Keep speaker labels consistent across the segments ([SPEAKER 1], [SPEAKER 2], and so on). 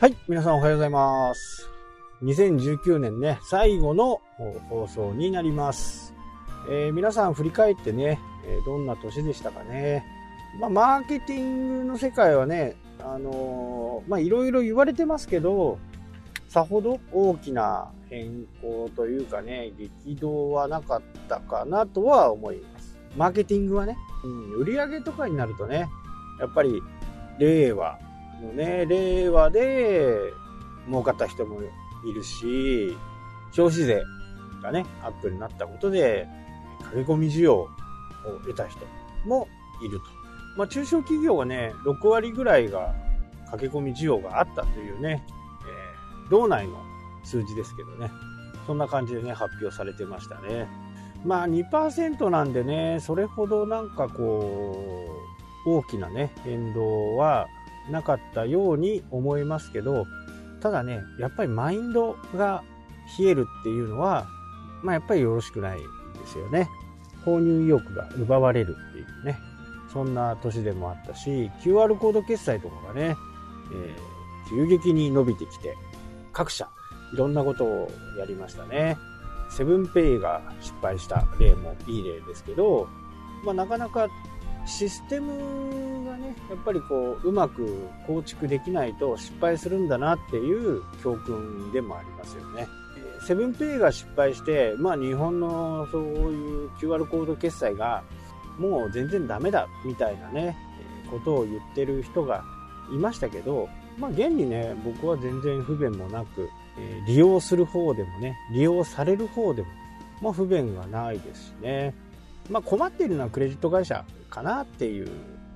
[SPEAKER 1] はい、皆さんおはようございます。2019年ね、最後の放送になります。えー皆さん振り返ってね、えどんな年でしたかね。まあ、マーケティングの世界はね、あのーまあ、いろいろ言われてますけど、さほど大きな変更というかね、激動はなかったかなとは思います。マーケティングはね、うん、売り上げとかになるとね、やっぱり令和のね、令和で儲かった人もいるし、消費税がね、アップになったことで、駆け込み需要を得た人もいると。まあ、中小企業はね、6割ぐらいが駆け込み需要があったというね、えー道内の数字ですけどね、そんな感じでね、発表されてましたね。まあ2%なんでね、それほどなんかこう、大きなね、変動はなかったように思いますけど、ただね、やっぱりマインドが冷えるっていうのは、まあやっぱりよろしくないですよね。購入意欲が奪われるっていうね、そんな年でもあったし、QR コード決済とかがね、えー急激に伸びてきて、各社いろんなことをやりましたね。セブンペイが失敗した例もいい例ですけど、まあ、なかなかシステムがね、やっぱりこう、うまく構築できないと失敗するんだなっていう教訓でもありますよね。セブンペイが失敗して、まあ日本のそういう QR コード決済がもう全然ダメだみたいなね、ことを言ってる人がいましたけど、まあ現にね、僕は全然不便もなく、利用する方でもね、利用される方でも、まあ不便がないですしね。まあ困っているのはクレジット会社かなっていう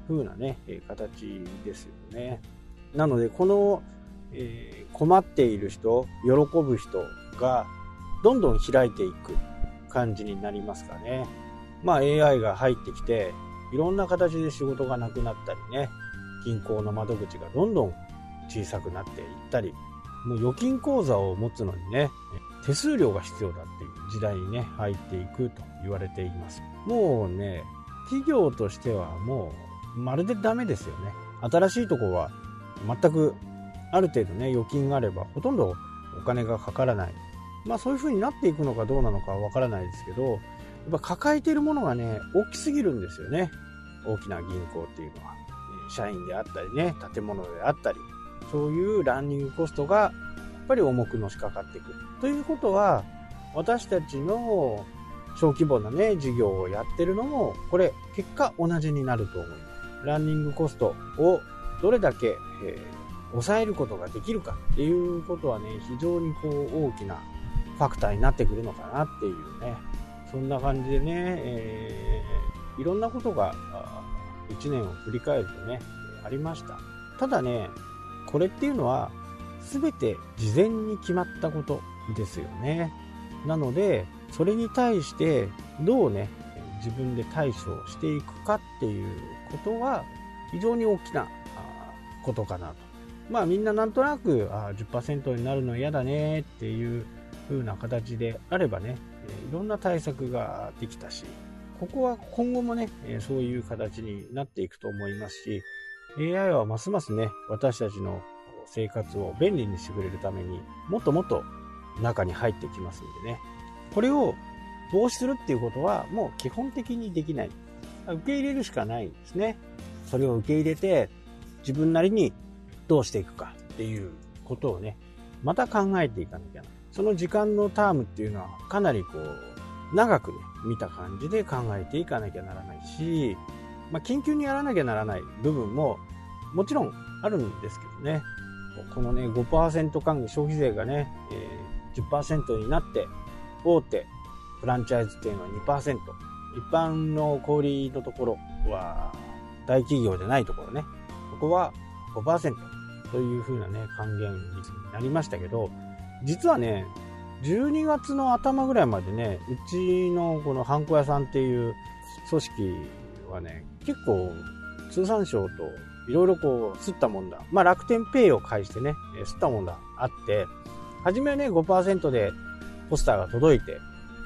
[SPEAKER 1] 風なね、えー形ですよね。なので、この、えー困っている人、喜ぶ人がどんどん開いていく感じになりますかね。まあ AI が入ってきて、いろんな形で仕事がなくなったりね、銀行の窓口がどんどん小さくなっていったり、もう預金口座を持つのにね、手数料が必要だっていう時代にね、入っていくと言われています。もうね、企業としてはもう、まるでダメですよね。新しいとこは、全く、ある程度ね、預金があれば、ほとんどお金がかからない。まあそういう風になっていくのかどうなのかわからないですけど、やっぱ抱えているものがね、大きすぎるんですよね。大きな銀行っていうのは。社員であったりね、建物であったり、そういうランニングコストがやっぱり重くのしかかってくる。ということは、私たちの小規模なね、事業をやってるのも、これ、結果同じになると思います。ランニングコストをどれだけ、えー抑えることができるかっていうことはね、非常にこう大きなファクターになってくるのかなっていうね、そんな感じでね、えーいろんなことが1年を振り返るとね、ありました。ただね、これっていうのは全て事前に決まったことですよね。なので、それに対してどうね、自分で対処していくかっていうことは非常に大きなことかなと。まあみんななんとなくあ10%になるの嫌だねっていう風な形であればね、いろんな対策ができたし、ここは今後もね、そういう形になっていくと思いますし、AI はますますね、私たちの生活を便利にしてくれるためにもっともっと中に入ってきますんでね。これを防止するっていうことはもう基本的にできない。受け入れるしかないんですね。それを受け入れて自分なりにどうしていくかっていうことをね、また考えていかなきゃな。その時間のタームっていうのはかなりこう、長くね、見た感じで考えていかなきゃならないし、まあ、緊急にやらなきゃならない部分ももちろんあるんですけどね。このね、5%還元、消費税がね、えー10%になって、大手、フランチャイズ店は2%、一般の小売のところは、大企業じゃないところね、ここは5%という風なね、還元率になりましたけど、実はね、12月の頭ぐらいまでね、うちのこのハンコ屋さんっていう組織はね、結構通産省といろいろこう、すったもんだ。まあ楽天ペイを介してね、すったもんだ。あって、初めはね、5%でポスターが届いて、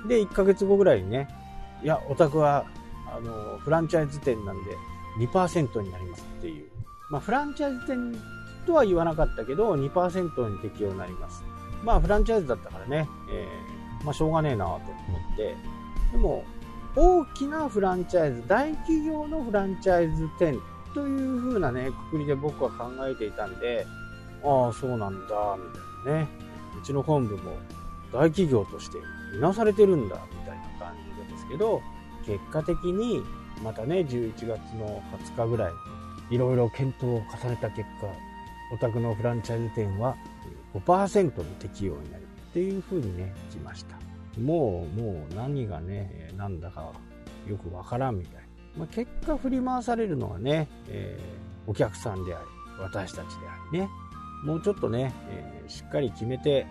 [SPEAKER 1] で、1ヶ月後ぐらいにね、いや、お宅は、あの、フランチャイズ店なんで2%になりますっていう。まあ、フランチャイズ店とは言わなかったけど、2%に適用になります。まあ、フランチャイズだったからね、えー、まあ、しょうがねえなと思って、でも、大きなフランチャイズ、大企業のフランチャイズ店という風なね、くくりで僕は考えていたんで、ああ、そうなんだ、みたいなね。うちの本部も大企業として見直されてるんだ、みたいな感じですけど、結果的にまたね、11月の20日ぐらい、いろいろ検討を重ねた結果、お宅のフランチャイズ店は5%の適用になるっていう風にね、来ました。もう、もう何がね、なんだかよくわからんみたい。まあ、結果振り回されるのはね、えー、お客さんであり、私たちでありね、もうちょっとね、えー、しっかり決めて、え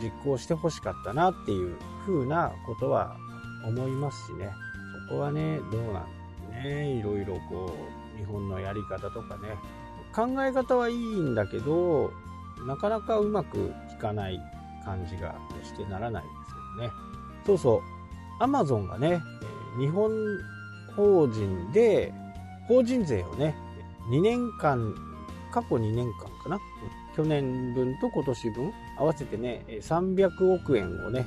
[SPEAKER 1] ー、実行してほしかったなっていう風なことは思いますしね、そこはね、どうなんね、いろいろこう、日本のやり方とかね、考え方はいいんだけど、なかなかうまくいかない感じがしてならないですけどね。そうそう、アマゾンがね、日本法人で、法人税をね、2年間、過去2年間かな。去年分と今年分合わせてね、300億円をね、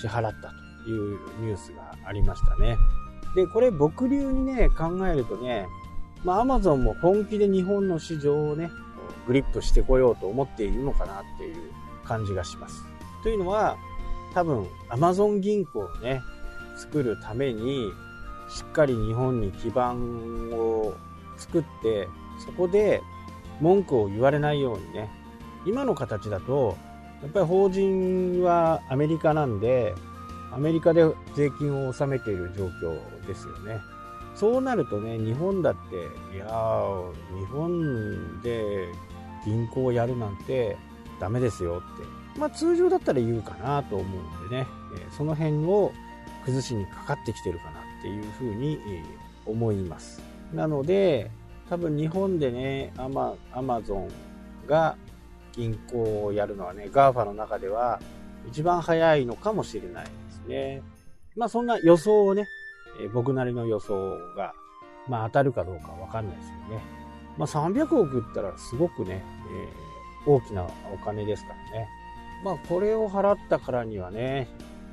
[SPEAKER 1] 支払ったというニュースがありましたね。で、これ僕流にね、考えるとね、まあ、アマゾンも本気で日本の市場をね、グリップしてこようと思っているのかなっていう感じがします。というのは、多分、アマゾン銀行をね、作るために、しっかり日本に基盤を作って、そこで文句を言われないようにね、今の形だと、やっぱり法人はアメリカなんで、アメリカで税金を納めている状況ですよね。そうなるとね、日本だって、いや、日本で銀行をやるなんてダメですよって、まあ通常だったら言うかなと思うんでね、その辺を崩しにかかってきてるかなっていうふうに思います。なので、多分日本でね、アマアマゾンが銀行をやるのはね、GAFA の中では一番早いのかもしれないですね。まあそんな予想をね、え僕なりの予想が、まあ当たるかどうかわかんないですよね。まあ300億ったらすごくね、えー、大きなお金ですからね。まあこれを払ったからにはね、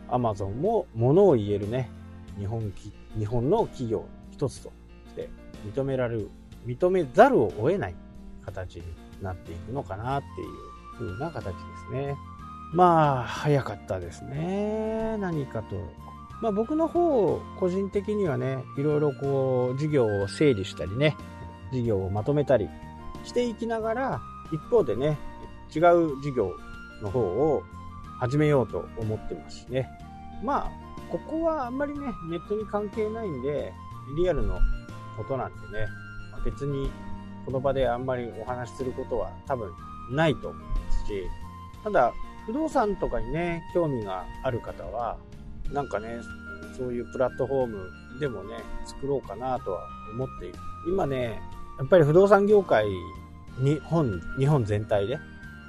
[SPEAKER 1] アマゾンも物を言えるね、日本日本の企業一つとして認められる、認めざるを得ない形になっていくのかなっていう風な形ですね。まあ、早かったですね。何かと。まあ僕の方、個人的にはね、いろいろこう、事業を整理したりね、事業をまとめたりしていきながら、一方でね、違う事業の方を始めようと思ってますしね。まあ、ここはあんまりね、ネットに関係ないんで、リアルのことなんでね、別にこの場であんまりお話しすることは多分ないと思いますし、ただ、不動産とかにね、興味がある方は、なんかね、そういうプラットフォームでもね、作ろうかなとは思っている。今ね、やっぱり不動産業界、日本、日本全体で、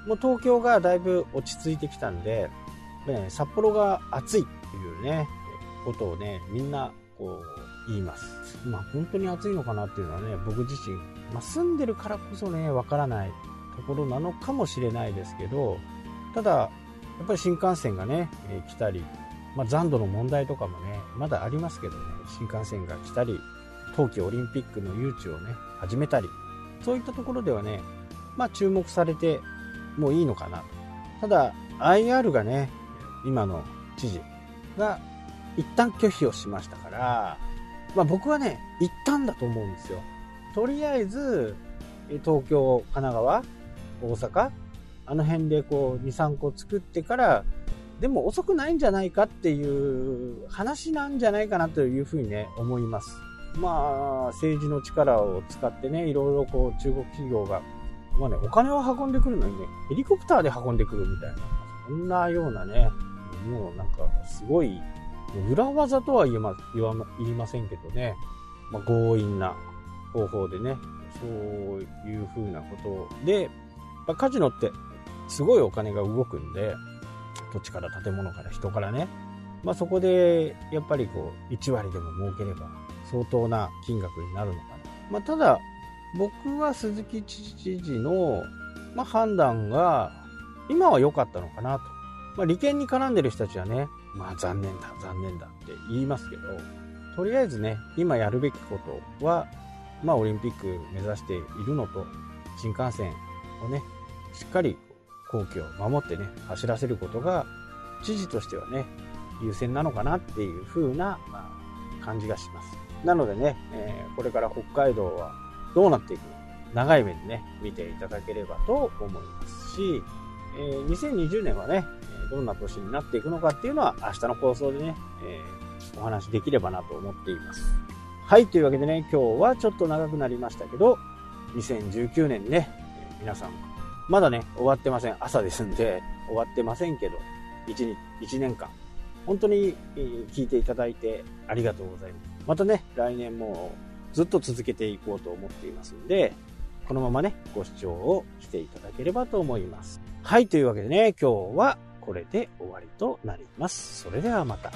[SPEAKER 1] もう東京がだいぶ落ち着いてきたんで、ね、札幌が暑いっていうね、ことをね、みんなこう言います。まあ本当に暑いのかなっていうのはね、僕自身、まあ、住んでるからこそね、わからないところなのかもしれないですけど、ただ、やっぱり新幹線がね、え、来たり、まあ、残土の問題とかもね、まだありますけどね、新幹線が来たり、冬季オリンピックの誘致をね、始めたり、そういったところではね、まあ注目されてもいいのかなただ、IR がね、今の知事が一旦拒否をしましたから、まあ僕はね、一旦だと思うんですよ。とりあえず、東京、神奈川、大阪、あの辺でこう、2、3個作ってから、でも遅くないんじゃないかっていう話なんじゃないかなというふうにね、思います。まあ、政治の力を使ってね、いろいろこう、中国企業が、まあね、お金を運んでくるのにね、ヘリコプターで運んでくるみたいな、そんなようなね、もうなんか、すごい、裏技とは言えま言わ言いませんけどね、まあ、強引な方法でね、そういう風なことで、まあ、カジノってすごいお金が動くんで、土地から建物から人からね、まあ、そこでやっぱりこう1割でも儲ければ相当な金額になるのかな。まあ、ただ、僕は鈴木知事のまあ、判断が今は良かったのかなと。まあ、利権に絡んでる人たちはね、まあ残念だ、残念だって言いますけど、とりあえずね、今やるべきことは、まあオリンピック目指しているのと、新幹線をね、しっかり皇居を守ってね、走らせることが、知事としてはね、優先なのかなっていう風な、まあ、感じがします。なのでね、えー、これから北海道はどうなっていくのか、長い目でね、見ていただければと思いますし、えー、2020年はね、どんな年になっていくのかっていうのは明日の放送でね、えー、お話できればなと思っています。はい、というわけでね、今日はちょっと長くなりましたけど、2019年ね、皆さん、まだね、終わってません。朝ですんで、終わってませんけど、1, 1年間、本当に聞いていただいてありがとうございます。またね、来年もずっと続けていこうと思っていますんで、このままね、ご視聴をしていただければと思います。はい、というわけでね、今日はこれで終わりとなります。それではまた。